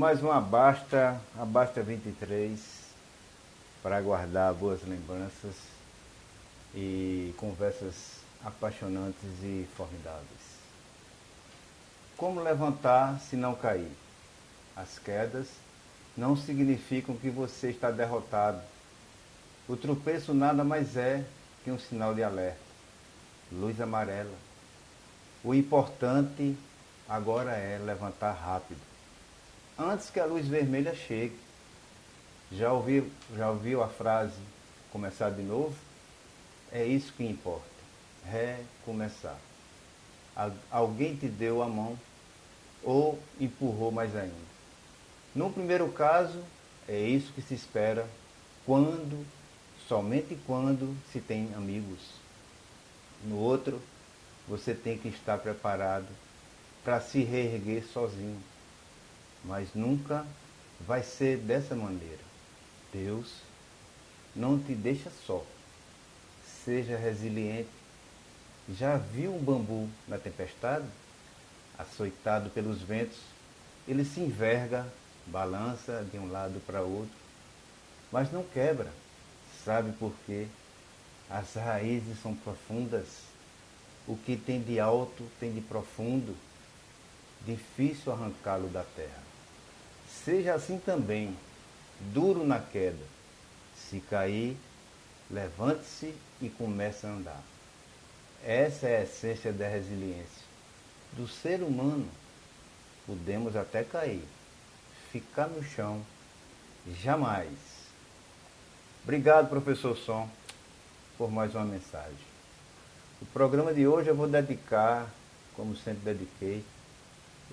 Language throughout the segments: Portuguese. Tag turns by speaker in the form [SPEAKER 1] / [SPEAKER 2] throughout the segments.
[SPEAKER 1] Mais uma Basta, a Basta 23, para guardar boas lembranças e conversas apaixonantes e formidáveis. Como levantar se não cair? As quedas não significam que você está derrotado. O tropeço nada mais é que um sinal de alerta. Luz amarela. O importante agora é levantar rápido. Antes que a luz vermelha chegue. Já ouviu, já ouviu a frase começar de novo? É isso que importa. Recomeçar. Alguém te deu a mão ou empurrou mais ainda. No primeiro caso, é isso que se espera quando, somente quando se tem amigos. No outro, você tem que estar preparado para se reerguer sozinho. Mas nunca vai ser dessa maneira. Deus não te deixa só. Seja resiliente. Já viu um bambu na tempestade? Açoitado pelos ventos, ele se enverga, balança de um lado para outro, mas não quebra. Sabe por quê? As raízes são profundas. O que tem de alto tem de profundo. Difícil arrancá-lo da terra. Seja assim também, duro na queda. Se cair, levante-se e comece a andar. Essa é a essência da resiliência. Do ser humano, podemos até cair, ficar no chão, jamais. Obrigado, professor Som, por mais uma mensagem. O programa de hoje eu vou dedicar, como sempre dediquei,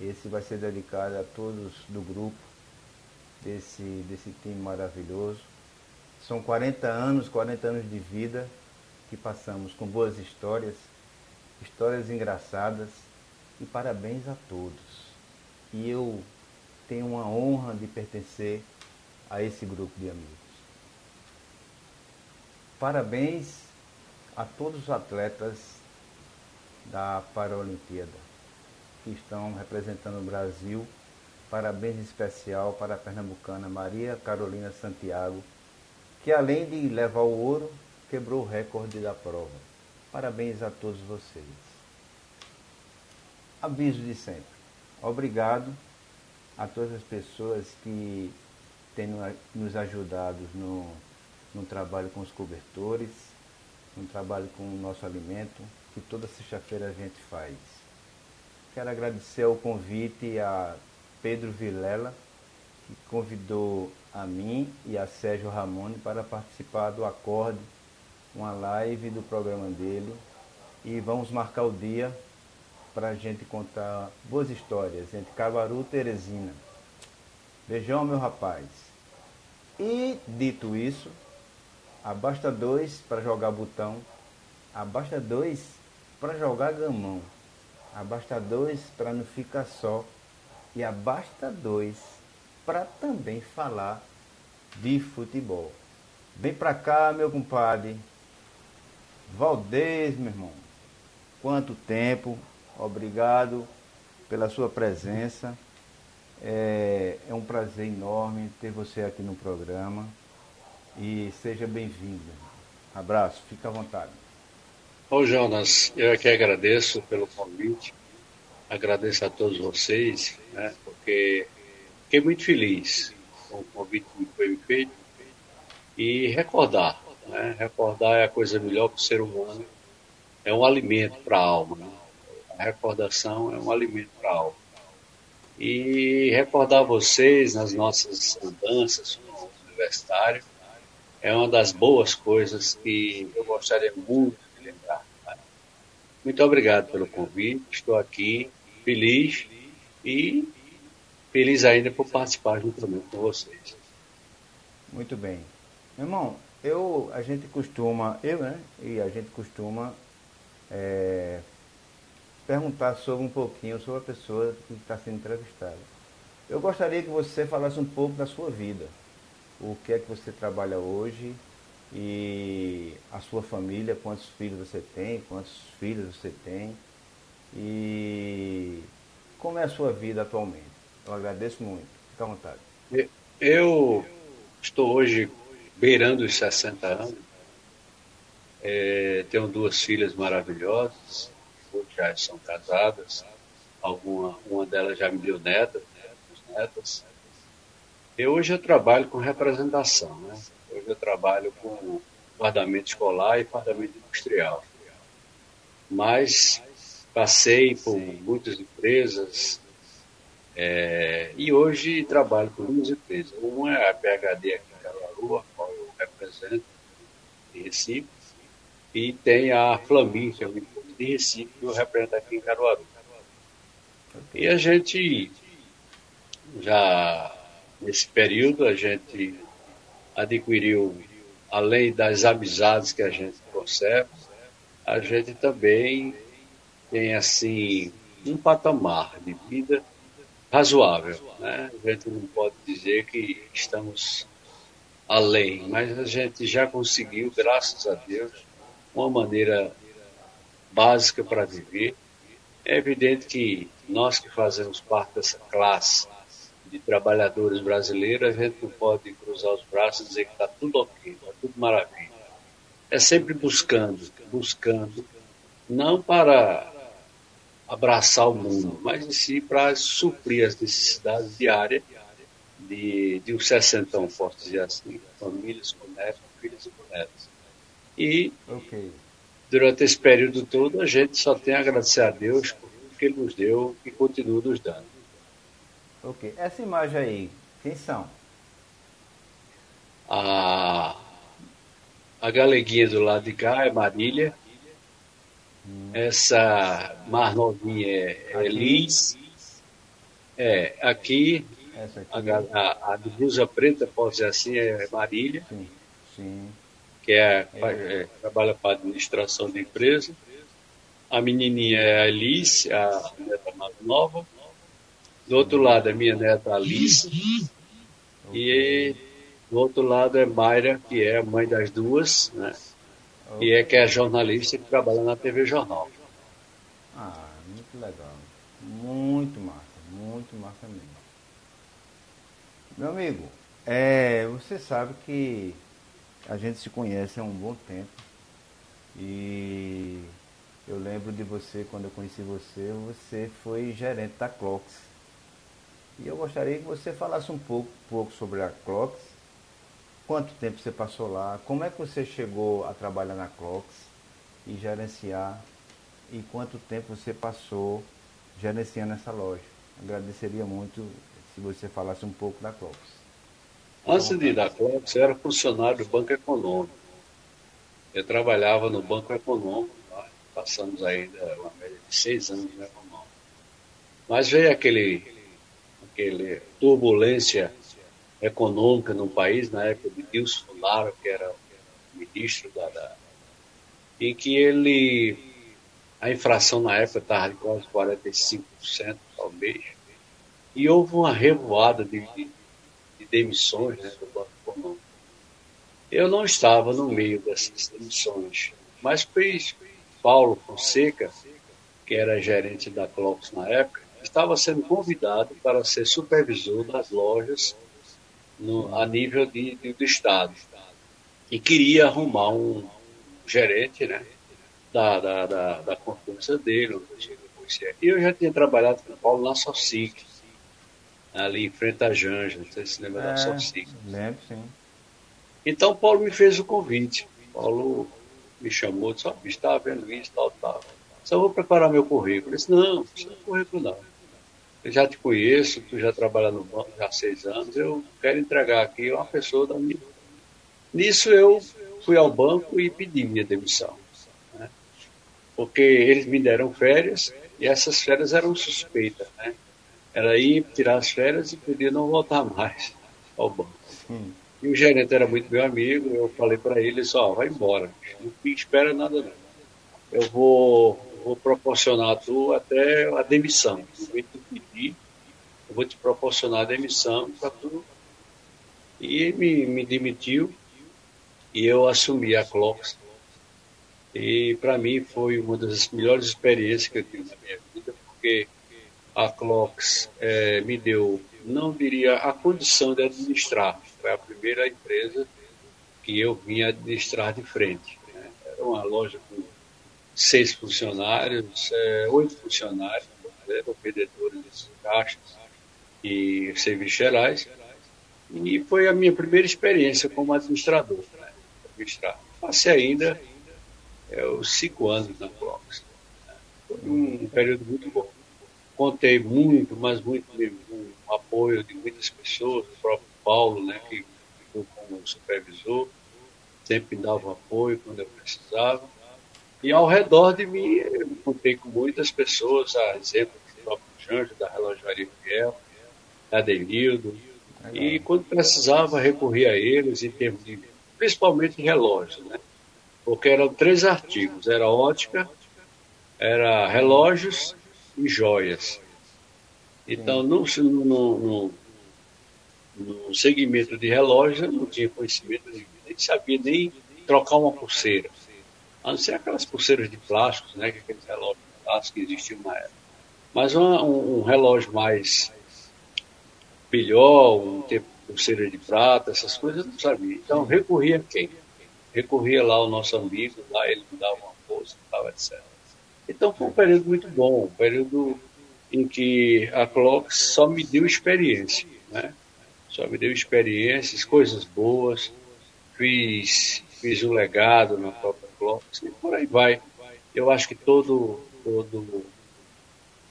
[SPEAKER 1] esse vai ser dedicado a todos do grupo, desse, desse time maravilhoso. São 40 anos, 40 anos de vida que passamos com boas histórias, histórias engraçadas e parabéns a todos. E eu tenho uma honra de pertencer a esse grupo de amigos. Parabéns a todos os atletas da Paralimpíada que estão representando o Brasil. Parabéns especial para a pernambucana Maria Carolina Santiago, que além de levar o ouro, quebrou o recorde da prova. Parabéns a todos vocês. Aviso de sempre. Obrigado a todas as pessoas que têm nos ajudado no, no trabalho com os cobertores, no trabalho com o nosso alimento, que toda sexta-feira a gente faz. Quero agradecer o convite a Pedro Vilela, que convidou a mim e a Sérgio Ramone para participar do Acorde, uma live do programa dele. E vamos marcar o dia para a gente contar boas histórias entre Cabaru e Teresina. Beijão, meu rapaz. E, dito isso, abasta dois para jogar botão, abasta dois para jogar gamão, abasta dois para não ficar só e abasta dois para também falar de futebol. Vem pra cá, meu compadre. Valdez, meu irmão. Quanto tempo. Obrigado pela sua presença. É, é um prazer enorme ter você aqui no programa. E seja bem-vindo. Abraço, fica à vontade.
[SPEAKER 2] Ô Jonas, eu aqui agradeço pelo convite, agradeço a todos vocês, né, porque fiquei muito feliz com o convite que foi feito e recordar, né, recordar é a coisa melhor para o ser humano, é um alimento para a alma, né? a recordação é um alimento para a alma. E recordar vocês nas nossas andanças no universitário é uma das boas coisas que eu gostaria muito muito obrigado pelo convite. Estou aqui feliz e feliz ainda por participar juntamente com vocês.
[SPEAKER 1] Muito bem. Meu irmão, eu, a gente costuma, eu, né? E a gente costuma é, perguntar sobre um pouquinho sobre a pessoa que está sendo entrevistada. Eu gostaria que você falasse um pouco da sua vida. O que é que você trabalha hoje, e a sua família, quantos filhos você tem, quantos filhos você tem e como é a sua vida atualmente. Eu agradeço muito. Fique à vontade.
[SPEAKER 2] Eu estou hoje beirando os 60 anos. É, tenho duas filhas maravilhosas, já são casadas. Alguma, uma delas já me deu netas, né, netas. E hoje eu trabalho com representação. Né? Hoje eu trabalho com fardamento escolar e fardamento industrial. Mas passei por muitas empresas é, e hoje trabalho com duas empresas. Uma é a PHD aqui em Caruaru, a qual eu represento, em Recife, e tem a Flamin, que é uma empresa de Recife, que eu represento aqui em Caruaru. E a gente já, nesse período, a gente adquiriu, além das amizades que a gente conserva, a gente também tem assim um patamar de vida razoável. Né? A gente não pode dizer que estamos além, mas a gente já conseguiu, graças a Deus, uma maneira básica para viver. É evidente que nós que fazemos parte dessa classe de trabalhadores brasileiros, a gente não pode cruzar os braços e dizer que está tudo ok, está tudo maravilha. É sempre buscando, buscando, não para abraçar o mundo, mas em si para suprir as necessidades diárias de, de um sessentão, posso dizer assim, famílias com netos, filhos e netos. E okay. durante esse período todo a gente só tem a agradecer a Deus por tudo que Ele nos deu e continua nos dando.
[SPEAKER 1] Ok. Essa imagem aí, quem são?
[SPEAKER 2] A, a galeguinha do lado de cá é Marília, essa mais novinha é, é Liz. É, aqui, aqui. A, a, a, de blusa preta, pode dizer assim, é Marília. Sim. Sim. Que é, é. é trabalha para administração de empresa. A menininha é a Alice, a neta mais nova. Do outro lado é minha neta Alice. E do outro lado é Mayra, que é a mãe das duas, né? E é que é jornalista que trabalha na TV Jornal.
[SPEAKER 1] Ah, muito legal. Muito massa, muito massa mesmo. Meu amigo, é, você sabe que a gente se conhece há um bom tempo. E eu lembro de você, quando eu conheci você, você foi gerente da Clox. E eu gostaria que você falasse um pouco, pouco sobre a Clox Quanto tempo você passou lá? Como é que você chegou a trabalhar na Clocks e gerenciar? E quanto tempo você passou gerenciando essa loja? Agradeceria muito se você falasse um pouco da Clocks.
[SPEAKER 2] Antes de ir da eu era funcionário do Banco Econômico. Eu trabalhava no Banco Econômico, passamos ainda uma média de seis anos no Econômico. Mas veio aquele, aquele turbulência econômica no país, na época de Dilson Funaro, que era ministro da, da, em que ele, a inflação na época estava de quase 45% ao mês, e houve uma revoada de, de, de demissões né, do Banco Econômico. Eu não estava no meio dessas demissões, mas fez Paulo Fonseca, que era gerente da Clocks na época, estava sendo convidado para ser supervisor das lojas no, a nível de, de, do Estado. E queria arrumar um gerente né, da, da, da, da confiança dele. E eu já tinha trabalhado com o Paulo na Socic, ali em frente à Janja, não sei se lembra é, da Socic.
[SPEAKER 1] Lembro, sim.
[SPEAKER 2] Então Paulo me fez o convite. Paulo me chamou, disse, ó, oh, estava vendo isso, tal, tal. Só vou preparar meu currículo. Eu disse, não, não precisa currículo não eu já te conheço, tu já trabalha no banco já há seis anos, eu quero entregar aqui uma pessoa da minha. Nisso eu fui ao banco e pedi minha demissão. Né? Porque eles me deram férias e essas férias eram suspeitas. Né? Era ir tirar as férias e podia não voltar mais ao banco. Hum. E o gerente era muito meu amigo, eu falei para ele só, vai embora, não espera nada não. Eu vou vou proporcionar a tu até a demissão. Que tu pedir, eu vou te proporcionar a demissão para tu. E me, me demitiu e eu assumi a Clocks. E para mim foi uma das melhores experiências que eu tive na minha vida, porque a Clocks é, me deu, não diria a condição de administrar. Foi a primeira empresa que eu vim administrar de frente. Né? Era uma loja com seis funcionários, é, oito funcionários, né, vendedores de caixas e serviços gerais. E foi a minha primeira experiência como administrador. Né? Passei ainda é, os cinco anos na Clocks. Né? Foi um período muito bom. Contei muito, mas muito mesmo, com o apoio de muitas pessoas, o próprio Paulo, né, que ficou como supervisor, sempre dava apoio quando eu precisava. E ao redor de mim, eu contei com muitas pessoas, a exemplo do próprio Janjo, da Relojaria Fiel, da Denildo, e quando precisava, recorria a eles em termos de, principalmente relógios, né? Porque eram três artigos, era ótica, era relógios e joias. Então, no, no, no, no segmento de relógios, eu não tinha conhecimento nem sabia nem trocar uma pulseira. A não ser aquelas pulseiras de plásticos, né, que aqueles relógios de plástico que existiam na época. Mas uma, um, um, relógio mais melhor, um tempo pulseira de prata, essas coisas eu não sabia. Então recorria a quem? Recorria lá ao nosso amigo, lá ele me dava uma força e tal, etc. Então foi um período muito bom, um período em que a Clock só me deu experiência, né? Só me deu experiências, coisas boas, fiz, fiz um legado na própria Clock e por aí vai. Eu acho que todo, todo,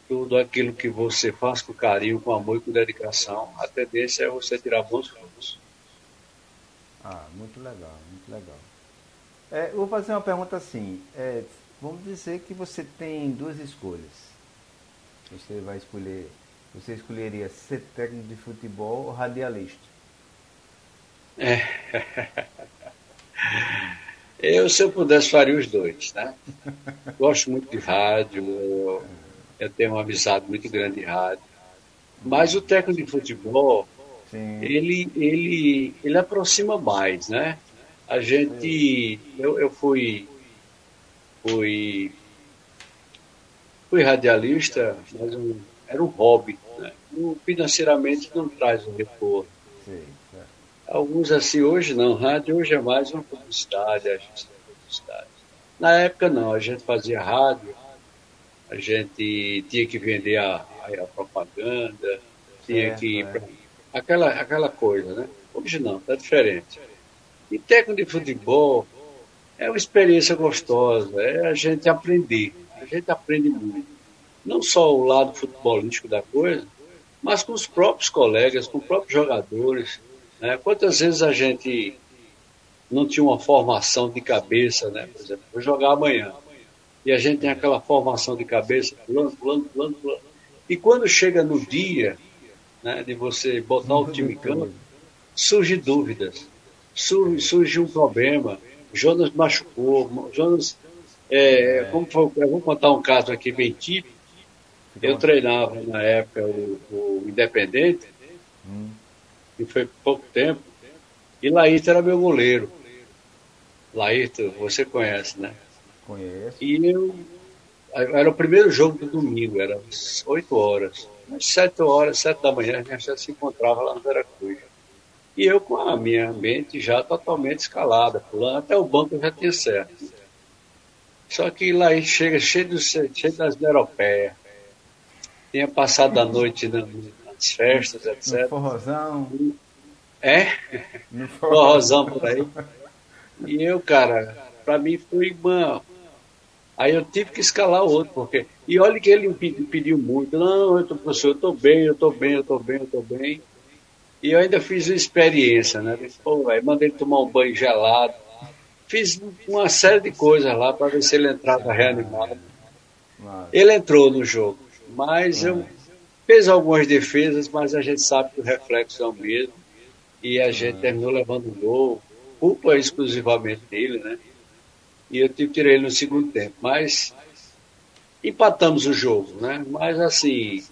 [SPEAKER 2] tudo aquilo que você faz com carinho, com amor e com dedicação, a tendência é você tirar bons frutos.
[SPEAKER 1] Ah, muito legal, muito legal. É, vou fazer uma pergunta assim. É, vamos dizer que você tem duas escolhas. Você vai escolher, você escolheria ser técnico de futebol ou radialista?
[SPEAKER 2] É. Eu, se eu pudesse, faria os dois, né? Gosto muito de rádio, eu, eu tenho uma amizade muito grande de rádio. Mas o técnico de futebol, ele, ele, ele aproxima mais, né? A gente, eu, eu fui, fui, fui radialista, mas um, era um hobby, né? financeiramente não traz um retorno. Sim. Alguns assim, hoje não, rádio hoje é mais uma publicidade, agência de publicidade. Na época não, a gente fazia rádio, a gente tinha que vender a, a, a propaganda, tinha é, que. É. Aquela, aquela coisa, né? Hoje não, tá diferente. E técnico de futebol é uma experiência gostosa, é a gente aprender. A gente aprende muito. Não só o lado futebolístico da coisa, mas com os próprios colegas, com os próprios jogadores. Né? Quantas vezes a gente não tinha uma formação de cabeça, né? Por exemplo, vou jogar amanhã. E a gente tem aquela formação de cabeça, pulando, pulando, pulando, pulando. E quando chega no dia né, de você botar o time em campo, surge dúvidas, surge, surge um problema. Jonas machucou, Jonas. É, é. Como foi, eu vou contar um caso aqui bem típico. Eu treinava na época o, o Independente, hum e foi pouco tempo. E Laírto era meu goleiro. Laírto, você conhece, né?
[SPEAKER 1] Conheço.
[SPEAKER 2] E eu. Era o primeiro jogo do domingo, era 8 horas. Às 7 horas, 7 da manhã, a gente já se encontrava lá no Veracruz. E eu com a minha mente já totalmente escalada, pulando, até o banco eu já tinha certo. Só que lá chega cheio, do, cheio das europeias. Tinha passado a noite na, as festas, etc.
[SPEAKER 1] No forrozão.
[SPEAKER 2] É? No forrozão por aí. E eu, cara, para mim foi uma. Aí eu tive que escalar outro, porque. E olha que ele me pediu muito. Não, eu tô, professor, eu tô bem, eu tô bem, eu tô bem, eu tô bem. E eu ainda fiz uma experiência, né? Pô, véio, mandei ele tomar um banho gelado. Fiz uma série de coisas lá para ver se ele entrava reanimado. Ele entrou no jogo, mas eu Fez algumas defesas, mas a gente sabe que o reflexo é o mesmo. E a gente terminou levando o gol, culpa exclusivamente dele, né? E eu tirar ele no segundo tempo. Mas empatamos o jogo, né? Mas assim,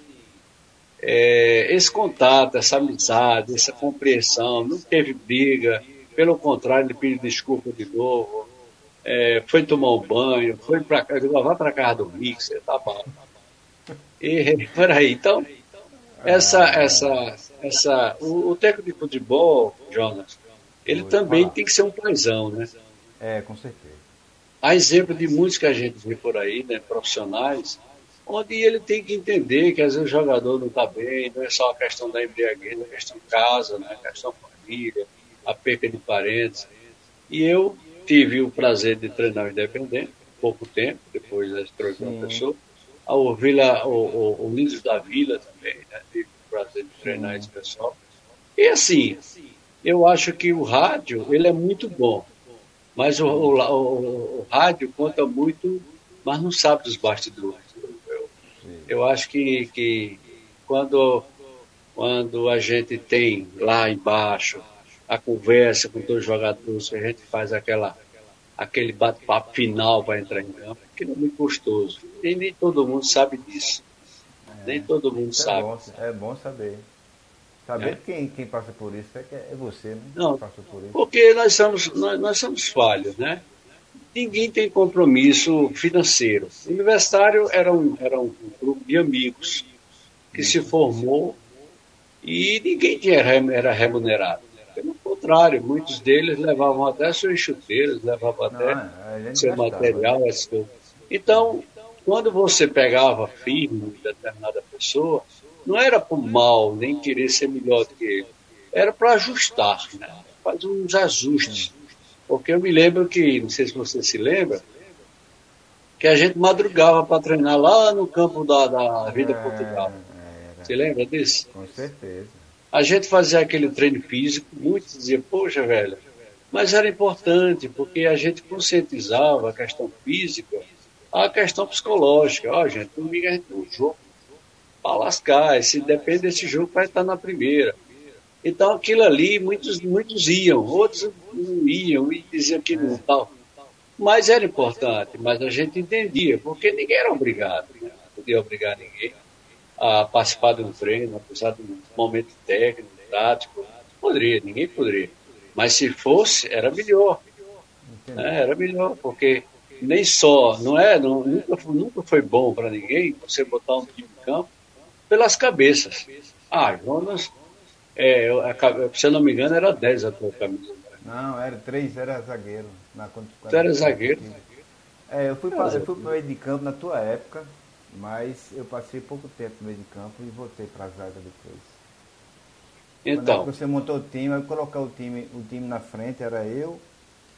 [SPEAKER 2] é, esse contato, essa amizade, essa compreensão, não teve briga, pelo contrário, ele pediu desculpa de novo, é, foi tomar um banho, foi para casa, vá para casa do Mixer, tá bom. E, peraí, então, essa, essa, essa, o, o técnico de futebol, Jonas, ele também tem que ser um paizão, né?
[SPEAKER 1] É, com certeza.
[SPEAKER 2] Há exemplo de muitos que a gente vê por aí, né, profissionais, onde ele tem que entender que às vezes o jogador não está bem, não é só a questão da embriaguez, é a questão casa, né, a questão família, a perca de parentes. E eu tive o prazer de treinar o Independente, pouco tempo, depois da estrofe uma pessoa, ao Vila, o, o, o da Vila também, né, tive o prazer de treinar esse pessoal. E assim, eu acho que o rádio, ele é muito bom, mas o, o, o, o rádio conta muito, mas não sabe dos bastidores. Eu, eu acho que, que quando, quando a gente tem lá embaixo a conversa com todos os jogadores, a gente faz aquela, aquele bate-papo final para entrar em campo, que não é muito gostoso. E nem todo mundo sabe disso. É, nem todo mundo é sabe.
[SPEAKER 1] Bom, é bom saber. Saber é. quem, quem passa por isso é, é você, né?
[SPEAKER 2] Não, porque nós somos, nós, nós somos falhos, né? Ninguém tem compromisso financeiro. O universitário era um, era um grupo de amigos que se formou e ninguém tinha, era remunerado. Contrário, muitos deles levavam até suas chuteiras, levavam até Não, é, seu material, essas coisas. Então, quando você pegava firme determinada pessoa, não era por mal, nem querer ser melhor do que ele. Era para ajustar, né? fazer uns ajustes. Porque eu me lembro que, não sei se você se lembra, que a gente madrugava para treinar lá no campo da, da Vida é, Portugal. Era. Você lembra disso?
[SPEAKER 1] Com certeza.
[SPEAKER 2] A gente fazia aquele treino físico, muitos diziam, poxa, velho, mas era importante, porque a gente conscientizava a questão física, a questão psicológica. Ó, oh, gente, domingo a gente tem um jogo para lascar. Se depende desse jogo, vai estar na primeira. Então aquilo ali, muitos, muitos iam, outros não iam e diziam que não tal. Mas era importante, mas a gente entendia, porque ninguém era obrigado, né? não podia obrigar ninguém a participar de um treino, apesar de um momento técnico, tático, poderia, ninguém poderia. Mas se fosse, era melhor. Né? Era melhor, porque nem só, não é, não, nunca, nunca foi bom para ninguém você botar um time em campo pelas cabeças. Ah, Jonas, é, se eu não me engano, era 10 a tua camisa.
[SPEAKER 1] Não, era 3, era zagueiro.
[SPEAKER 2] Na, quando, tu era zagueiro?
[SPEAKER 1] É, eu fui para o meio de campo na tua época, mas eu passei pouco tempo no meio de campo e voltei para a zaga depois.
[SPEAKER 2] Então.
[SPEAKER 1] Quando você montou o time, eu colocar o time, o time na frente, era eu,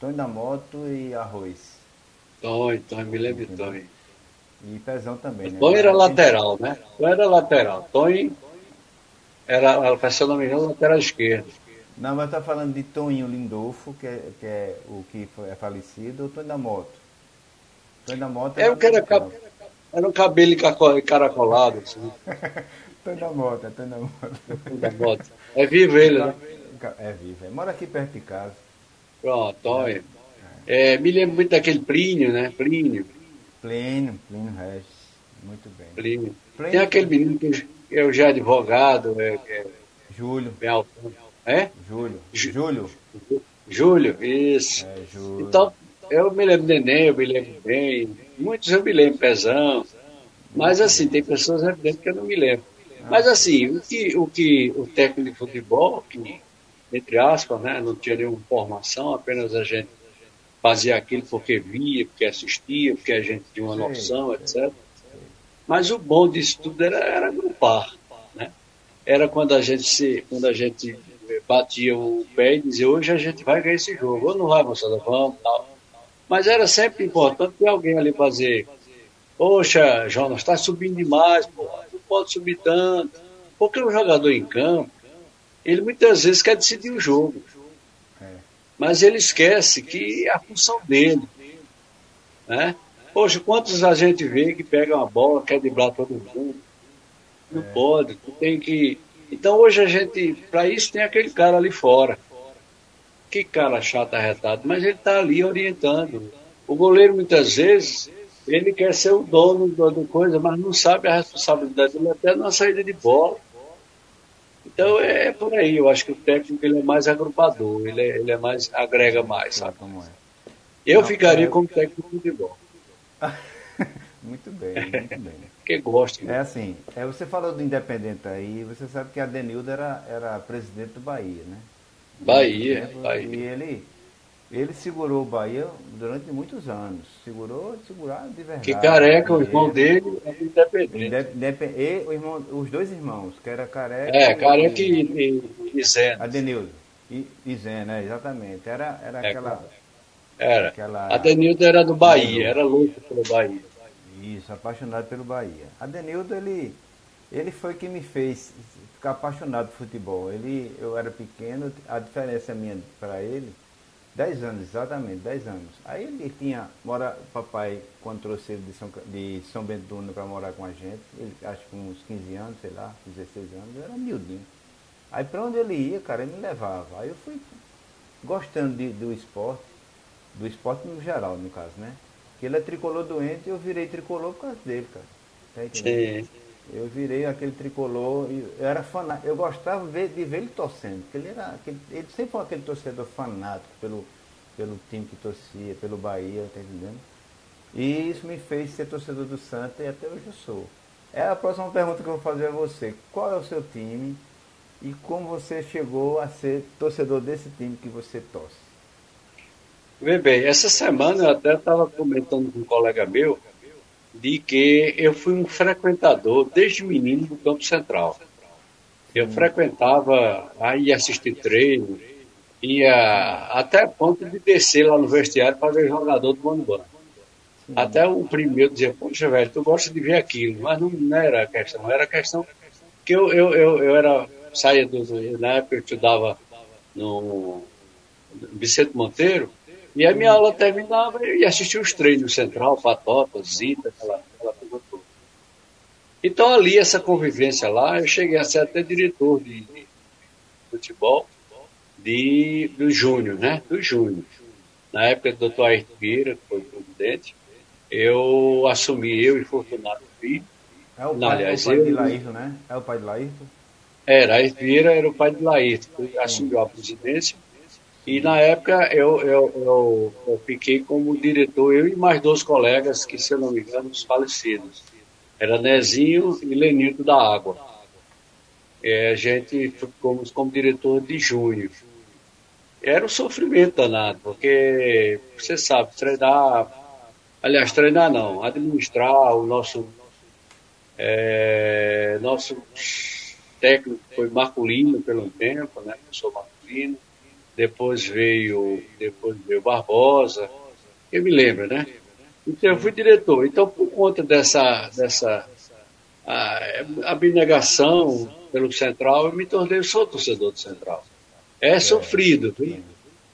[SPEAKER 1] Tony da Moto e Arroz.
[SPEAKER 2] Tony, Tony, me lembro de Tony.
[SPEAKER 1] E Pezão também, né?
[SPEAKER 2] Tony era lateral, né? Tony era lateral. Tony era, se eu não me engano, lateral esquerdo.
[SPEAKER 1] Não, mas tá falando de Toninho Lindolfo, que é, que é o que foi, é falecido, ou Tony da Moto?
[SPEAKER 2] Tony da Moto era, é, era, era, era um cabelo encaracolado. Assim.
[SPEAKER 1] Tony da Moto, é Tony da
[SPEAKER 2] Moto. Tony da Moto. É vivo ele, né?
[SPEAKER 1] É vivo, é. mora aqui perto de casa.
[SPEAKER 2] Pronto, Tony. É. É, me lembro muito daquele Plínio, né? Plínio.
[SPEAKER 1] Plínio, Plínio Regis. Muito bem.
[SPEAKER 2] Plínio. Plínio. Tem aquele menino que eu já advogado. É, é,
[SPEAKER 1] Júlio.
[SPEAKER 2] É?
[SPEAKER 1] Júlio. Júlio.
[SPEAKER 2] Júlio, isso. É, Júlio. Então, eu me lembro do Neném, eu me lembro bem. Muitos eu me lembro, Pezão. Mas assim, tem pessoas evidentes que eu não me lembro. Mas assim, o que o, que, o técnico de futebol, que, entre aspas, né, não tinha nenhuma formação, apenas a gente fazia aquilo porque via, porque assistia, porque a gente tinha uma noção, etc. Mas o bom disso tudo era, era agrupar. Né? Era quando a gente se, quando a gente batia o pé e dizia, hoje a gente vai ganhar esse jogo, ou não vai, moçada, vamos, tal. Mas era sempre importante ter alguém ali fazer, poxa, Jonas, está subindo demais, pô, não pode subir tanto. Porque o jogador em campo, ele muitas vezes quer decidir o jogo mas ele esquece que é a função dele. Né? Poxa, quantos a gente vê que pega uma bola, quer driblar todo mundo? Não é. pode, tu tem que. Então hoje a gente, para isso, tem aquele cara ali fora. Que cara chato arretado, mas ele está ali orientando. O goleiro muitas vezes ele quer ser o dono da coisa, mas não sabe a responsabilidade dele até na saída de bola. Então é, é por aí, eu acho que o técnico ele é mais agrupador, ele é, ele é mais, agrega mais, sabe? Como é. Eu ficaria é... como técnico de futebol.
[SPEAKER 1] muito bem, muito bem.
[SPEAKER 2] porque gosta.
[SPEAKER 1] Né? É assim, é, você falou do Independente aí, você sabe que a Denildo era, era presidente do Bahia, né?
[SPEAKER 2] Bahia, Bahia.
[SPEAKER 1] E ele, ele segurou o Bahia durante muitos anos. Segurou, segurar de verdade.
[SPEAKER 2] Que careca, o irmão dele é independente.
[SPEAKER 1] Indep, e o irmão, os dois irmãos, que era careca.
[SPEAKER 2] É, careca e, e, e Zé.
[SPEAKER 1] Adenildo. E, e Zé, né? Exatamente. Era, era é, aquela.
[SPEAKER 2] Era. Aquela... Adenildo era do Bahia, era louco pelo Bahia.
[SPEAKER 1] Isso, apaixonado pelo Bahia. Adenildo, ele, ele foi que me fez ficar apaixonado por futebol. Ele, eu era pequeno, a diferença minha para ele 10 anos, exatamente, 10 anos. Aí ele tinha, mora, papai, quando trouxe ele de São, de São Bento para morar com a gente, ele acho que uns 15 anos, sei lá, 16 anos, eu era miudinho. Aí para onde ele ia, cara, ele me levava. Aí eu fui gostando de, do esporte, do esporte no geral, no caso, né? Que ele é tricolor doente e eu virei tricolor por causa dele, cara. Tá entendendo? Sim. Eu virei aquele tricolor, eu era fanático, eu gostava de ver ele torcendo, porque ele era aquele, ele sempre foi aquele torcedor fanático pelo, pelo time que torcia, pelo Bahia, tá entendendo? E isso me fez ser torcedor do Santa e até hoje eu sou. É a próxima pergunta que eu vou fazer a você. Qual é o seu time e como você chegou a ser torcedor desse time que você torce?
[SPEAKER 2] Bem, bem, essa semana eu até estava comentando com um colega meu de que eu fui um frequentador desde menino do Campo Central. Eu hum. frequentava, aí assistir treino, ia até ponto de descer lá no vestiário para ver jogador do Mano Até o primeiro dizia, poxa, velho, tu gosta de ver aquilo, mas não, não era questão, não era questão que eu, eu, eu, eu era, saía do, na época eu estudava no Vicente Monteiro, e a minha aula terminava e assistia os treinos Central, Patota, Zita, aquela, aquela coisa toda. Então ali, essa convivência lá, eu cheguei a ser até diretor de, de futebol de, do Júnior, né? Do Júnior. Na época do doutor Ayrton Vieira, que foi presidente, eu assumi, eu e Fortunato Filho.
[SPEAKER 1] É o pai, aliás, o pai eu, de Laírto, né? É o pai de Laírto?
[SPEAKER 2] Era, Ayrton Vieira era o pai de Laírto. Assumiu a presidência e na época eu, eu, eu, eu, fiquei como diretor, eu e mais dois colegas, que se eu não me engano, os falecidos. Era Nezinho e Lenildo da Água. É, a gente ficamos como diretor de junho. Era um sofrimento danado, porque você sabe, treinar, aliás, treinar não, administrar o nosso, é, nosso técnico foi Marculino pelo tempo, né? Eu sou Marculino depois veio, depois veio Barbosa, eu me lembro, né? Então eu fui diretor. Então, por conta dessa, dessa a, abnegação pelo Central, eu me tornei, eu sou torcedor do Central. É, é sofrido, viu?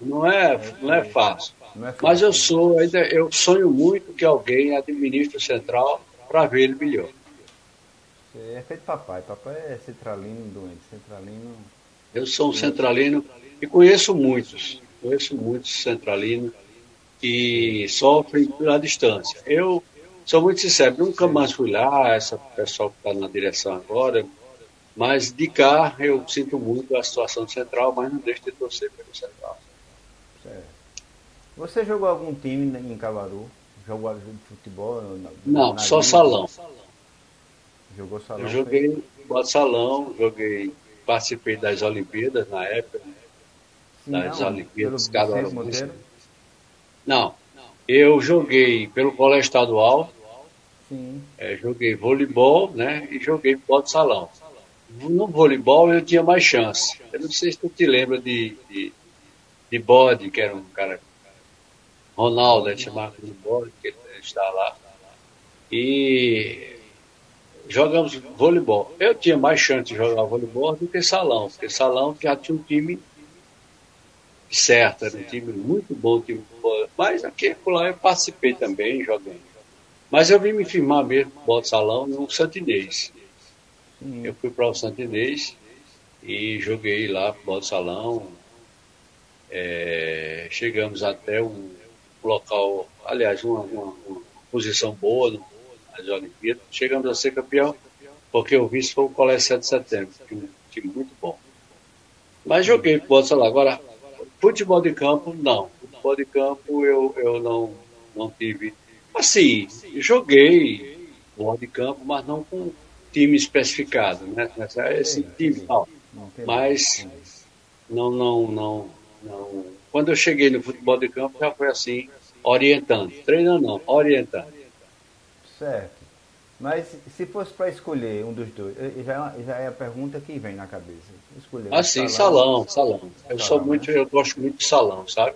[SPEAKER 2] Não é, não é fácil. Mas eu sou, ainda, eu sonho muito que alguém administre o Central para ver ele melhor.
[SPEAKER 1] É feito papai. Papai é centralino doente. Centralino.
[SPEAKER 2] Eu sou um centralino e conheço muitos, conheço muitos centralinos que sofrem pela distância. Eu sou muito sincero, nunca mais fui lá, essa pessoal que está na direção agora, mas de cá eu sinto muito a situação central, mas não deixo de torcer pelo central.
[SPEAKER 1] Certo. Você jogou algum time em Cavaru? Jogou de futebol?
[SPEAKER 2] Na, não, na só salão.
[SPEAKER 1] Jogou salão?
[SPEAKER 2] Eu joguei foi? salão, joguei, participei das Olimpíadas na época, das não, Olimpíadas Não, eu joguei pelo colégio estadual, é, joguei voleibol, né, e joguei futebol de salão. No voleibol eu tinha mais chance. Eu não sei se tu te lembra de, de, de Bode, que era um cara, Ronaldo, a gente chamava de Bode, que ele está lá. E jogamos voleibol. Eu tinha mais chance de jogar voleibol do que salão, porque salão já tinha um time certo, era um time muito bom, time bom. mas aqui por lá eu participei também, joguei. Mas eu vim me firmar mesmo no de salão no Santinês. Eu fui para o Santinês e joguei lá futebol de salão. É, chegamos até um local, aliás, uma, uma, uma posição boa nas Olimpíadas. Chegamos a ser campeão, porque o vice foi o Colégio 7 de Setembro, que é um time muito bom. Mas joguei futebol. Agora, Futebol de campo, não. Futebol de campo eu, eu não, não tive. Assim, joguei futebol de campo, mas não com time especificado, né? Esse time tal. Mas não, não, não, não. Quando eu cheguei no futebol de campo já foi assim, orientando. Treinando não, orientando.
[SPEAKER 1] Certo. Mas se fosse para escolher um dos dois, já, já é a pergunta que vem na cabeça. Escolher
[SPEAKER 2] ah, sim, salão, salão. salão. Eu salão, sou muito, né? eu gosto muito de salão, sabe?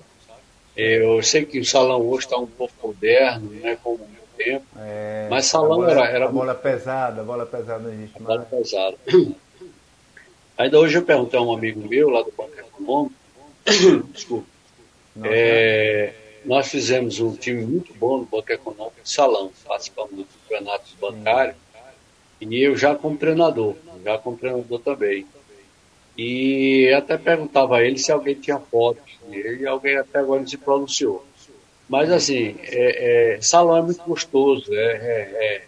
[SPEAKER 2] Eu sei que o salão hoje está um pouco moderno, né, com o meu tempo. É, mas salão
[SPEAKER 1] bola,
[SPEAKER 2] era, era.
[SPEAKER 1] A bola pesada, a bola pesada não existe mais.
[SPEAKER 2] Bola pesada. Ainda hoje eu perguntei a um amigo meu lá do Banco Econômico. Desculpa. É, nós fizemos um time muito bom no Banco Econômico de salão, participamos do campeonatos bancários. E eu já como treinador, já como treinador também. E até perguntava a ele se alguém tinha dele, e alguém até agora se pronunciou. Mas assim, é, é, salão é muito gostoso, é, é, é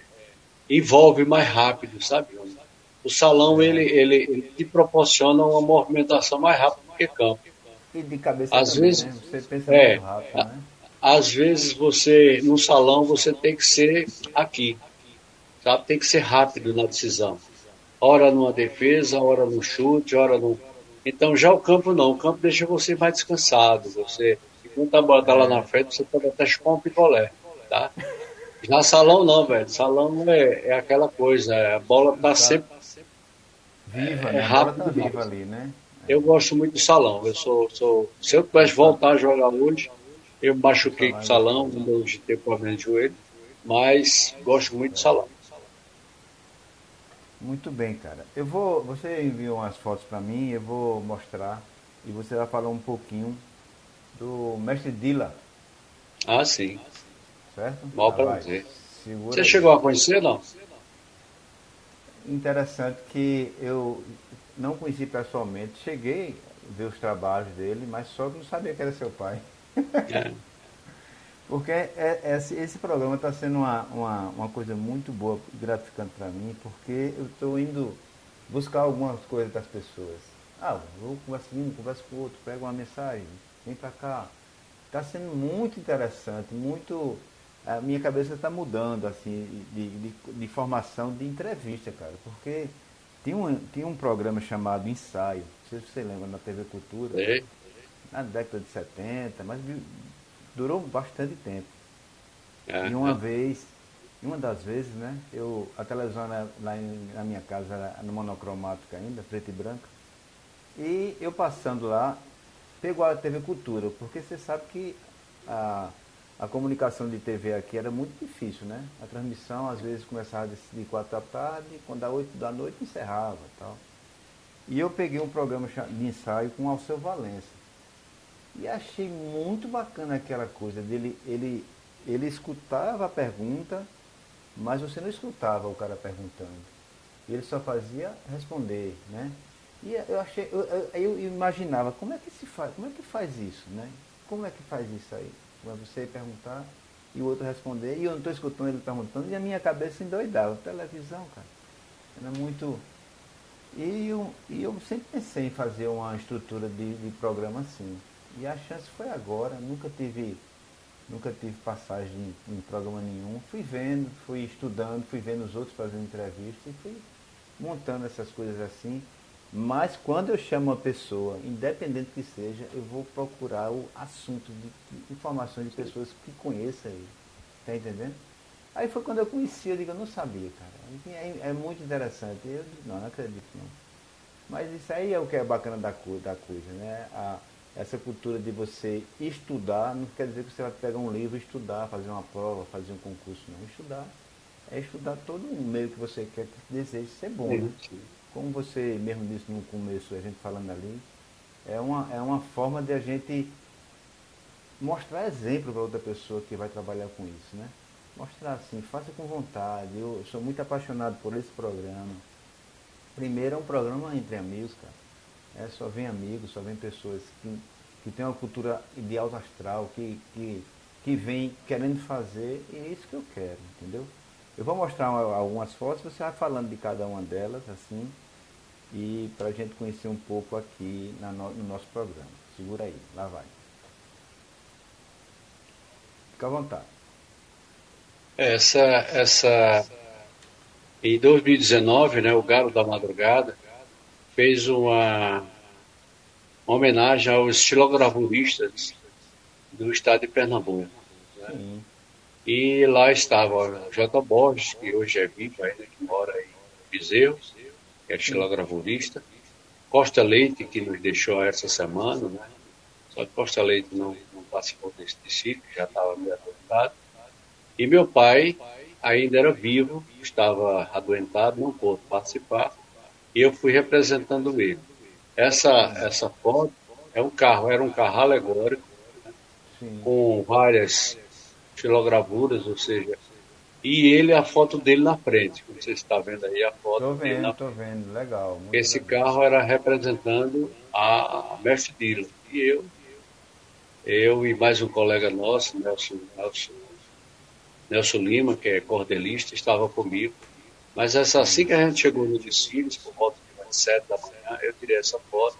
[SPEAKER 2] envolve mais rápido, sabe? O salão ele, ele, ele te proporciona uma movimentação mais rápida do que campo.
[SPEAKER 1] E de cabeça
[SPEAKER 2] às
[SPEAKER 1] também,
[SPEAKER 2] vezes,
[SPEAKER 1] né? Você pensa é, muito rápido, né?
[SPEAKER 2] Às vezes você, no salão, você tem que ser aqui. Sabe? Tem que ser rápido na decisão hora numa defesa, hora no chute, hora no. Então já o campo não, o campo deixa você mais descansado. Você, enquanto a bola está lá na frente, você pode até chupar um picolé, tá? Já salão não, velho. Salão é, é aquela coisa, a bola está sempre
[SPEAKER 1] viva, é, né? rápido tá viva ali, né?
[SPEAKER 2] Eu gosto muito do salão. Eu sou, sou, se eu pudesse voltar a jogar hoje, eu machuquei com o salão, quando eu tenho problema de joelho, mas gosto muito do salão.
[SPEAKER 1] Muito bem, cara. Eu vou, você enviou umas fotos para mim, eu vou mostrar e você vai falar um pouquinho do mestre Dila.
[SPEAKER 2] Ah, sim.
[SPEAKER 1] Certo?
[SPEAKER 2] Mal ah, prazer. Você aí. chegou a conhecer, não?
[SPEAKER 1] Interessante que eu não conheci pessoalmente, cheguei a ver os trabalhos dele, mas só que não sabia que era seu pai. É. Porque é, é, esse, esse programa está sendo uma, uma, uma coisa muito boa, gratificante para mim, porque eu estou indo buscar algumas coisas das pessoas. Ah, vou conversar com um, converso com outro, pego uma mensagem, vem para cá. Está sendo muito interessante, muito. A minha cabeça está mudando, assim, de, de, de, formação de entrevista, cara. Porque tinha um, tinha um programa chamado Ensaio, não sei se você lembra, na TV Cultura,
[SPEAKER 2] é.
[SPEAKER 1] na década de 70, mas durou bastante tempo. É, e uma é. vez, uma das vezes, né, eu, a televisão lá em, na minha casa era no monocromática ainda, preta e branca, e eu passando lá, pegou a TV Cultura, porque você sabe que a, a comunicação de TV aqui era muito difícil, né? A transmissão às vezes começava de quatro da tarde, quando dá oito da noite encerrava tal. E eu peguei um programa de ensaio com Alceu Valença. E achei muito bacana aquela coisa dele, ele, ele escutava a pergunta, mas você não escutava o cara perguntando. Ele só fazia responder, né? E eu achei, eu, eu, eu, imaginava, como é que se faz, como é que faz isso, né? Como é que faz isso aí? Você perguntar e o outro responder, e eu não estou escutando ele perguntando, e a minha cabeça endoidava. Televisão, cara. Era muito. E eu, e eu sempre pensei em fazer uma estrutura de, de programa assim. E a chance foi agora, nunca tive, nunca tive passagem em programa nenhum. Fui vendo, fui estudando, fui vendo os outros fazendo entrevista e fui montando essas coisas assim. Mas quando eu chamo uma pessoa, independente que seja, eu vou procurar o assunto de, informações de pessoas que conheçam ele. Tá entendendo? Aí foi quando eu conheci, eu digo, eu não sabia, cara. É, é muito interessante. Eu digo, não, não acredito não. Mas isso aí é o que é bacana da, da coisa, né? A, essa cultura de você estudar não quer dizer que você vai pegar um livro e estudar, fazer uma prova, fazer um concurso, não. Estudar é estudar todo o meio que você quer, que deseja ser bom. Né? Como você mesmo disse no começo, a gente falando ali, é uma, é uma forma de a gente mostrar exemplo para outra pessoa que vai trabalhar com isso, né? Mostrar assim, faça com vontade. Eu sou muito apaixonado por esse programa. Primeiro é um programa entre amigos, cara. É, só vem amigos, só vem pessoas que, que têm uma cultura de alto astral, que, que, que vem querendo fazer, e é isso que eu quero, entendeu? Eu vou mostrar algumas fotos, você vai falando de cada uma delas, assim, e para a gente conhecer um pouco aqui no, no nosso programa. Segura aí, lá vai. Fica à vontade.
[SPEAKER 2] Essa, essa, Em 2019, né, o Galo da Madrugada fez uma, uma homenagem aos estilogravuristas do estado de Pernambuco. Né? E lá estava J. Borges, que hoje é vivo ainda, que mora em Bezerro, que é estilogravurista. Costa Leite, que nos deixou essa semana, né? Só que Costa Leite não, não participou desse desfile, já estava meio adoentado. E meu pai ainda era vivo, estava adoentado, não pôde participar, e eu fui representando ele. Essa, essa foto é um carro, era um carro alegórico, né? com várias filogravuras, ou seja, e ele, a foto dele na frente, como você está vendo aí a foto.
[SPEAKER 1] Estou vendo,
[SPEAKER 2] estou
[SPEAKER 1] vendo, legal.
[SPEAKER 2] Esse
[SPEAKER 1] legal.
[SPEAKER 2] carro era representando a Mestre Dilla. E eu, eu e mais um colega nosso, Nelson, Nelson, Nelson Lima, que é cordelista, estava comigo. Mas essa, assim que a gente chegou no desfile, por volta de 7 da manhã, eu tirei essa foto.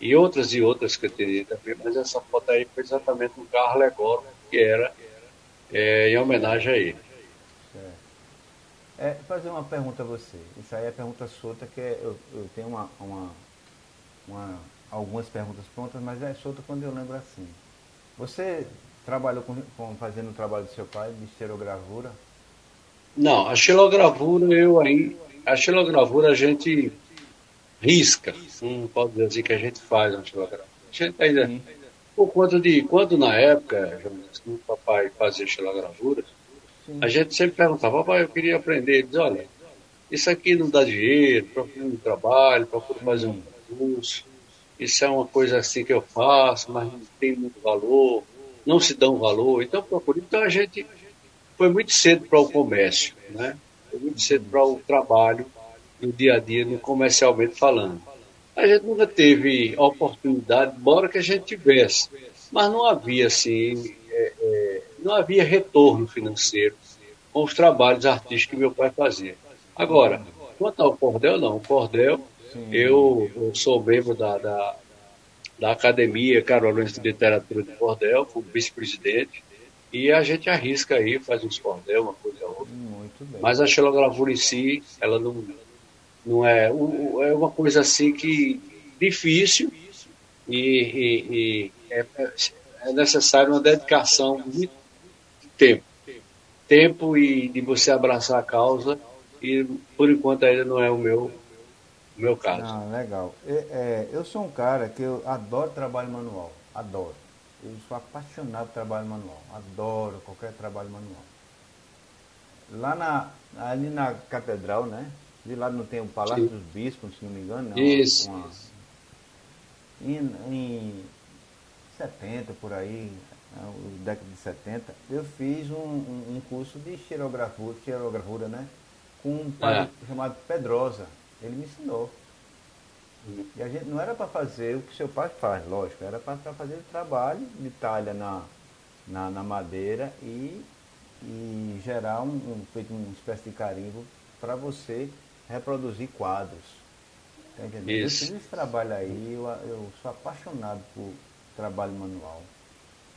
[SPEAKER 2] E outras e outras que eu teria também, mas essa foto aí foi exatamente um carro alegórico, que era é, em homenagem a ele.
[SPEAKER 1] É, fazer uma pergunta a você. Isso aí é pergunta solta, que é, eu, eu tenho uma, uma, uma, algumas perguntas prontas, mas é solta quando eu lembro assim. Você trabalhou com, com fazendo o trabalho do seu pai, de xerogravura?
[SPEAKER 2] Não, a xilogravura eu aí. A xilogravura a gente risca. Não pode dizer assim que a gente faz a xilogravura. A gente ainda. Sim. Por conta de. Quando na época, o papai fazia xilogravura, a gente sempre perguntava, papai, eu queria aprender. Ele diz, olha, isso aqui não dá dinheiro, procura um trabalho, procura fazer um curso. Isso é uma coisa assim que eu faço, mas não tem muito valor, não se dá um valor, então procura. Então a gente foi muito cedo para o comércio, né? Foi muito cedo para o trabalho no dia a dia, no comercialmente falando. A gente nunca teve oportunidade, embora que a gente tivesse, mas não havia assim, é, é, não havia retorno financeiro com os trabalhos artísticos que meu pai fazia. Agora, quanto ao cordel, não. O cordel, eu, eu, sou membro da, da, da Academia Carolina de Literatura de Cordel, como vice-presidente, e a gente arrisca aí, faz uns cordel, uma coisa ou outra. Mas a xilogravura em si, ela não, não é, é uma coisa assim que difícil e, e, e é, é necessário uma dedicação de tempo. Tempo e de você abraçar a causa e por enquanto ainda não é o meu, meu caso.
[SPEAKER 1] Ah, legal. É, é, eu sou um cara que eu adoro trabalho manual, adoro. Eu sou apaixonado por trabalho manual. Adoro qualquer trabalho manual. Lá na, ali na catedral, né? De lá não tem o Palácio Sim. dos Bispos, se não me engano. Não,
[SPEAKER 2] Isso.
[SPEAKER 1] Uma, em, em 70, por aí, né, década de 70, eu fiz um, um, um curso de xerogravura, xerogravura, né? Com um pai é. chamado Pedrosa. Ele me ensinou. E a gente não era para fazer o que seu pai faz, lógico, era para fazer o trabalho de talha na, na, na madeira e, e gerar um, um, uma espécie de carimbo para você reproduzir quadros. Tá entendendo? Isso. Eu fiz esse trabalho aí, eu, eu sou apaixonado por trabalho manual.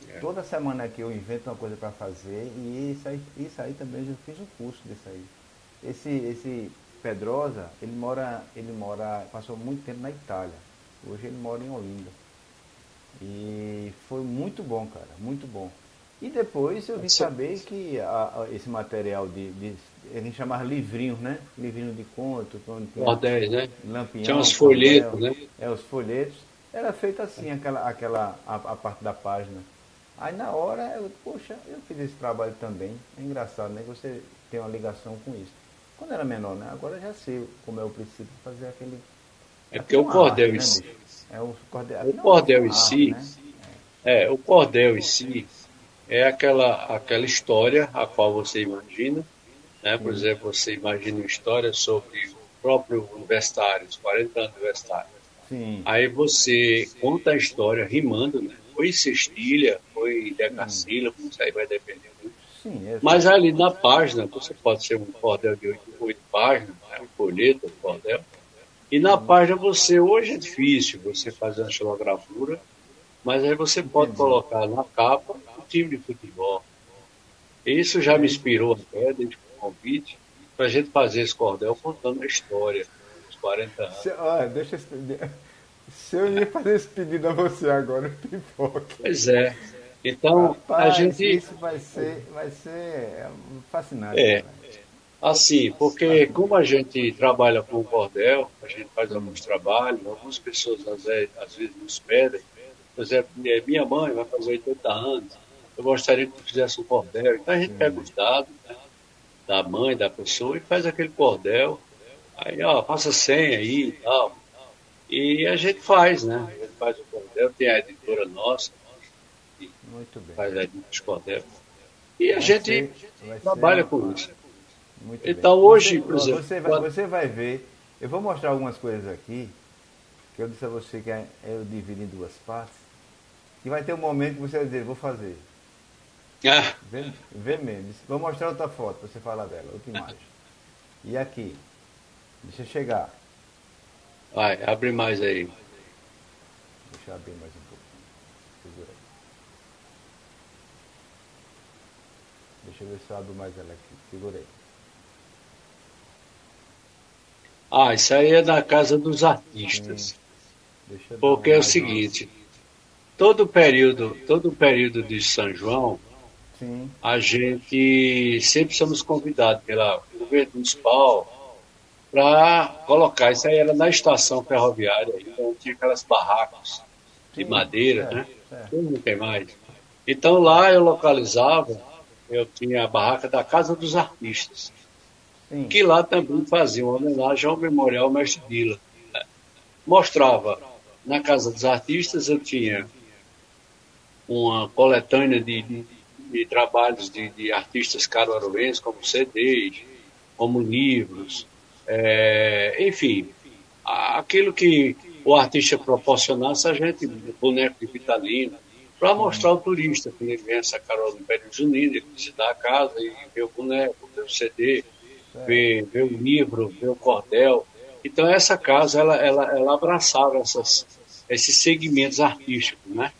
[SPEAKER 1] É. Toda semana aqui eu invento uma coisa para fazer e isso aí, isso aí também eu fiz um curso desse aí. Esse, esse Pedrosa, ele mora, ele mora, passou muito tempo na Itália. Hoje ele mora em Olinda. E foi muito bom, cara, muito bom. E depois eu vim saber que a, a, esse material de, de ele chamava livrinhos, né? Livrinho de conto,
[SPEAKER 2] Cordéis, né?
[SPEAKER 1] Lampião.
[SPEAKER 2] Tinha uns folhetos, né?
[SPEAKER 1] É, os folhetos. Era feito assim, aquela, aquela a, a, parte da página. Aí na hora, eu, poxa, eu fiz esse trabalho também. É engraçado, né? Você tem uma ligação com isso. Quando era menor, né? Agora já sei como é o princípio de fazer aquele.
[SPEAKER 2] É porque o cordel arte, em né, si.
[SPEAKER 1] É o cordel,
[SPEAKER 2] o cordel em si. Né? É. é, o cordel em si é aquela, aquela história a qual você imagina. Né? Por exemplo, você imagina uma história sobre o próprio universitário, os 40 anos universitários. Sim. Aí você conta a história rimando, né? Foi cestilha, foi decassílabo, isso aí vai depender Sim, é Mas ali na página, você pode ser um cordel de oito, oito páginas, né? um folheto, um cordel. E na página você, hoje é difícil você fazer uma xilogravura, mas aí você pode colocar na capa o time de futebol. Isso já me inspirou até, desde convite, para a gente fazer esse cordel contando a história dos 40 anos.
[SPEAKER 1] Se, olha, deixa eu, se eu ia fazer esse pedido a você agora, pipoca.
[SPEAKER 2] Pois é. Então,
[SPEAKER 1] Rapaz,
[SPEAKER 2] a gente.
[SPEAKER 1] Isso vai ser, vai ser fascinante.
[SPEAKER 2] É.
[SPEAKER 1] Né?
[SPEAKER 2] Assim, porque como a gente trabalha com o cordel, a gente faz alguns trabalhos, algumas pessoas às vezes, às vezes nos pedem, por exemplo, minha mãe vai fazer 80 anos, eu gostaria que tu fizesse um cordel. Então a gente pega os dados né, da mãe, da pessoa, e faz aquele cordel. Aí, ó, passa 100 aí e tal. E a gente faz, né? A gente faz o cordel, tem a editora nossa,
[SPEAKER 1] Muito bem.
[SPEAKER 2] faz a editora de cordel. E a gente
[SPEAKER 1] ser-
[SPEAKER 2] trabalha
[SPEAKER 1] ser-
[SPEAKER 2] com isso.
[SPEAKER 1] Muito
[SPEAKER 2] Então,
[SPEAKER 1] bem.
[SPEAKER 2] hoje,
[SPEAKER 1] você,
[SPEAKER 2] por exemplo,
[SPEAKER 1] você vai,
[SPEAKER 2] quando-
[SPEAKER 1] você vai ver. Eu vou mostrar algumas coisas aqui, que eu disse a você que é- eu divido em duas partes. E vai ter um momento que você vai dizer, vou fazer.
[SPEAKER 2] Ah,
[SPEAKER 1] Vê, vê mesmo. Vou mostrar outra foto para você falar dela, outra imagem. E aqui. Deixa eu chegar.
[SPEAKER 2] vai, abre mais aí.
[SPEAKER 1] Deixa eu abrir mais um pouquinho. Segura aí. Deixa eu ver se eu abro mais ela aqui. Segura aí.
[SPEAKER 2] Ah, isso aí é da casa dos artistas.
[SPEAKER 1] Deixa eu dar
[SPEAKER 2] Porque é o seguinte, todo período, todo período de São João,
[SPEAKER 1] Sim.
[SPEAKER 2] a gente sempre somos convidados pela pelo governo municipal para colocar. Isso aí era na estação ferroviária, então tinha aquelas barracas de
[SPEAKER 1] Sim,
[SPEAKER 2] madeira,
[SPEAKER 1] certo,
[SPEAKER 2] né?
[SPEAKER 1] certo.
[SPEAKER 2] Hoje Não tem mais. Então lá eu localizava, eu tinha a barraca da Casa dos Artistas,
[SPEAKER 1] Sim.
[SPEAKER 2] que lá também fazia uma homenagem ao Memorial Mestre Dila. né? Mostrava, na Casa dos Artistas eu tinha uma coletânea de, de, de trabalhos de, de artistas caruaruenses, como CDs, como livros, é, enfim, aquilo que o artista proporcionasse, a gente, boneco de Vitalina, para mostrar ao turista que ele vem essa Carol do Império Junino, ele visitar a casa e ver o boneco, ver o CD, ver, ver o livro, ver o cordel. Então essa casa, ela, ela, ela abraçava essas, esses segmentos artísticos, né?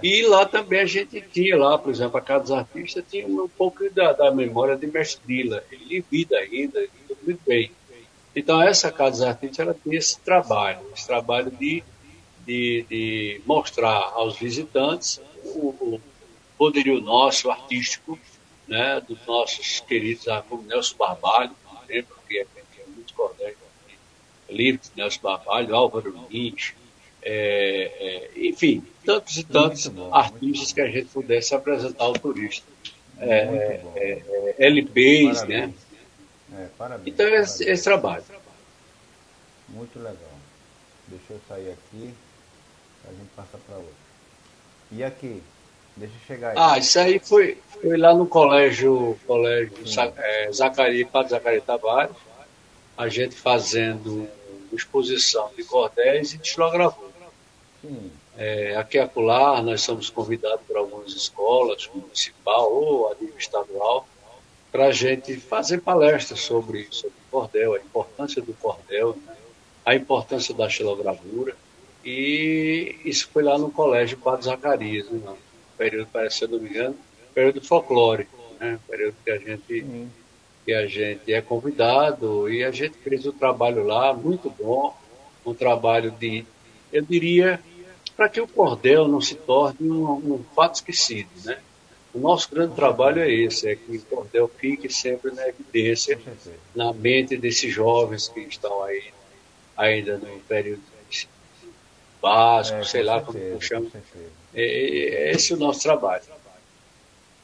[SPEAKER 2] E lá também a gente tinha lá, por exemplo, a Casa dos Artistas tinha um pouco da, da memória de Mestre Dila, ele vida ainda, tudo muito bem. Então essa Casa dos Artistas, ela tem esse trabalho, esse trabalho de, de, de mostrar aos visitantes o, o poderio nosso, artístico, né, dos nossos queridos, ah, como Nelson Barbalho, por exemplo, que é, que é muito cordéis, livros de Nelson Barbalho, Álvaro Lins, é, é, enfim, tantos e tantos
[SPEAKER 1] bom,
[SPEAKER 2] artistas que a gente pudesse apresentar ao turista. É, é, é, LPs, né?
[SPEAKER 1] Parabéns. É, parabéns.
[SPEAKER 2] Então, esse,
[SPEAKER 1] parabéns.
[SPEAKER 2] esse trabalho.
[SPEAKER 1] Muito legal. Deixa eu sair aqui, a gente passa para outra. E aqui? Deixa eu chegar aí.
[SPEAKER 2] Ah, isso aí foi, foi lá no colégio, colégio é, Zacarias, Padre Zacarias Tavares, a gente fazendo exposição de cordéis e de É, aqui e acolá, nós somos convidados por algumas escolas, municipal ou a nível estadual, para a gente fazer palestras sobre, sobre o cordel, a importância do cordel, né? a importância da xilogravura. E isso foi lá no Colégio Padre Zacarias, né? no período, parece, se eu não me engano, período folclórico, né? período que a gente que a gente é convidado e a gente fez o trabalho lá, muito bom, um trabalho de, eu diria, para que o cordel não se torne um, um fato esquecido, né? O nosso grande trabalho é esse, é que o cordel fique sempre na evidência,
[SPEAKER 1] certeza.
[SPEAKER 2] na mente desses jovens que estão aí ainda no período básico,
[SPEAKER 1] É,
[SPEAKER 2] sei
[SPEAKER 1] com
[SPEAKER 2] lá
[SPEAKER 1] certeza,
[SPEAKER 2] como chama.
[SPEAKER 1] Certeza.
[SPEAKER 2] É, é esse é o nosso trabalho.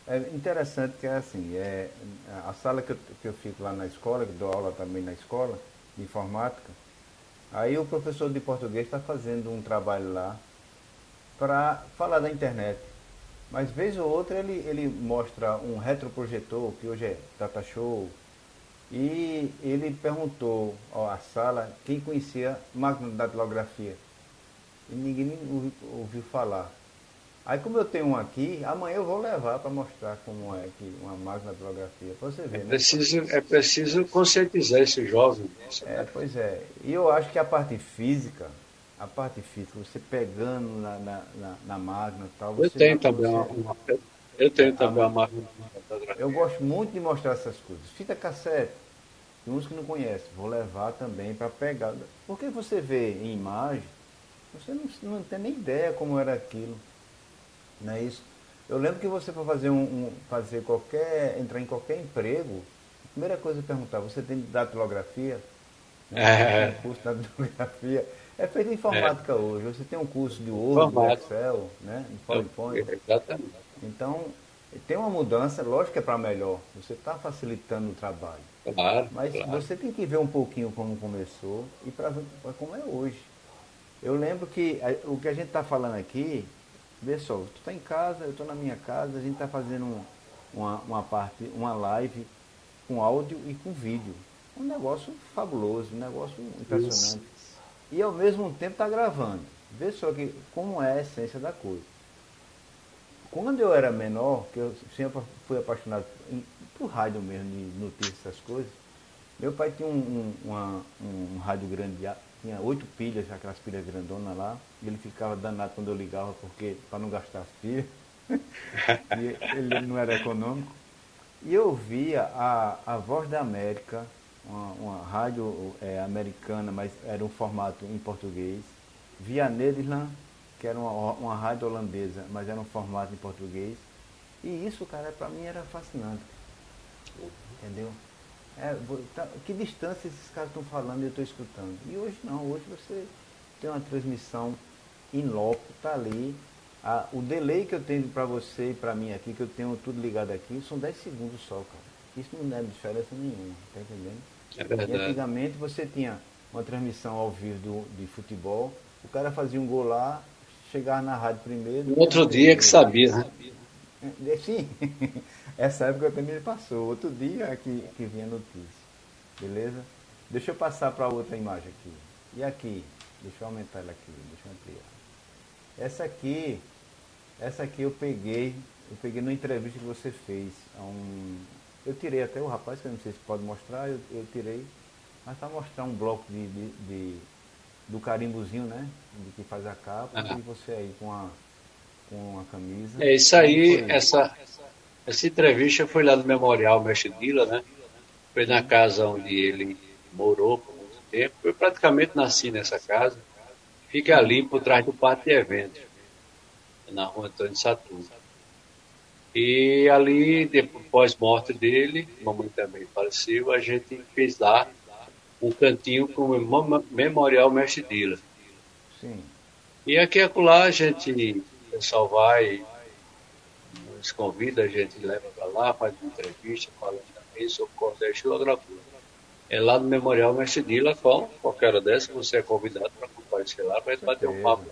[SPEAKER 1] É interessante que é assim, é, a sala que eu, que eu fico lá na escola, que dou aula também na escola, de informática, aí o professor de português está fazendo um trabalho lá para falar da internet. Mas vez ou outra ele, ele mostra um retroprojetor, que hoje é Data Show, e ele perguntou ó, à sala quem conhecia máquina de datilografia. E ninguém ouviu, falar. Aí como eu tenho um aqui, amanhã eu vou levar para mostrar como é que uma máquina de datilografia, você ver,
[SPEAKER 2] É
[SPEAKER 1] né?
[SPEAKER 2] preciso, é preciso conscientizar esse jovem né?
[SPEAKER 1] É, pois é. E eu acho que a parte física, a parte física, você pegando na, na, na, na máquina e tal,
[SPEAKER 2] Eu
[SPEAKER 1] você
[SPEAKER 2] tenho também uma,
[SPEAKER 1] você-
[SPEAKER 2] uma- eu- eu tenho também uma máquina.
[SPEAKER 1] Eu gosto muito de mostrar essas coisas. Fita cassete. Tem uns que não conhecem. Vou levar também para pegar. Porque você vê em imagem, você não, não tem nem ideia como era aquilo. Não é isso? Eu lembro que você para fazer um, um, fazer qualquer. entrar em qualquer emprego, a primeira coisa é perguntar, você tem datilografia? Né? É. Curso de datilografia. É feito em informática é. hoje. Você tem um curso de Word, de Excel, né? De PowerPoint.
[SPEAKER 2] Exatamente.
[SPEAKER 1] Então, tem uma mudança, lógico que é para melhor. Você está facilitando o trabalho.
[SPEAKER 2] Claro.
[SPEAKER 1] Mas
[SPEAKER 2] claro.
[SPEAKER 1] você tem que ver um pouquinho como começou e para ver como é hoje. Eu lembro que o que a gente está falando aqui, vê só, tu está em casa, eu estou na minha casa, a gente está fazendo um, uma, uma parte, uma live com áudio e com vídeo. Um negócio fabuloso, um negócio impressionante. Isso. E ao mesmo tempo está gravando. Vê só que como é a essência da coisa. Quando eu era menor, que eu sempre fui apaixonado por rádio mesmo, de notícias, essas coisas, meu pai tinha um, um, uma, um rádio grande, tinha oito pilhas, aquelas pilhas grandonas lá, e ele ficava danado quando eu ligava, porque para não gastar as pilhas, ele, não era econômico. E eu via a, a Voz da América, uma, uma rádio é, americana, mas era um formato em português, via Nederland, que era uma, uma rádio holandesa, mas era um formato em português. E isso, cara, para mim era fascinante. Entendeu? É, tá, que distância esses caras estão falando e eu estou escutando. E hoje não, hoje você tem uma transmissão em loco, tá ali. A, o delay que eu tenho para você e para mim aqui, que eu tenho tudo ligado aqui, são 10 segundos só, cara. Isso não dá diferença nenhuma, tá entendendo?
[SPEAKER 2] É verdade.
[SPEAKER 1] E antigamente você tinha uma transmissão ao vivo do, de futebol, o cara fazia um gol lá, chegava na rádio primeiro.
[SPEAKER 2] Outro dia que sabia, né?
[SPEAKER 1] É, sim, essa época também passou. Outro dia que, que vinha notícia. Beleza? Deixa eu passar para outra imagem aqui. E aqui? Deixa eu aumentar ela aqui, deixa eu ampliar. Essa aqui, essa aqui eu peguei, eu peguei numa entrevista que você fez. Um, eu tirei até o rapaz, que eu não sei se pode mostrar, eu, eu tirei, mas para mostrar um bloco de, de, de do carimbozinho, né? De que faz a capa, e você aí com a, com a camisa.
[SPEAKER 2] É isso aí, essa, essa entrevista foi lá no Memorial Mestre Dila, né? Foi na casa onde ele morou por muito tempo. Eu praticamente nasci nessa casa. Fica ali por trás do pátio de eventos, na rua Antônio Saturno. E ali, depois morte dele, mamãe também faleceu, a gente fez lá um cantinho com o Memorial Mestre Dila.
[SPEAKER 1] Sim.
[SPEAKER 2] E aqui e acolá a gente, o pessoal vai, nos convida, a gente leva para lá, faz uma entrevista, falando também sobre o cordel estilogravura. É lá no Memorial Mestre Dila, com qualquer hora dessa, você é convidado para comparecer lá para bater um papo.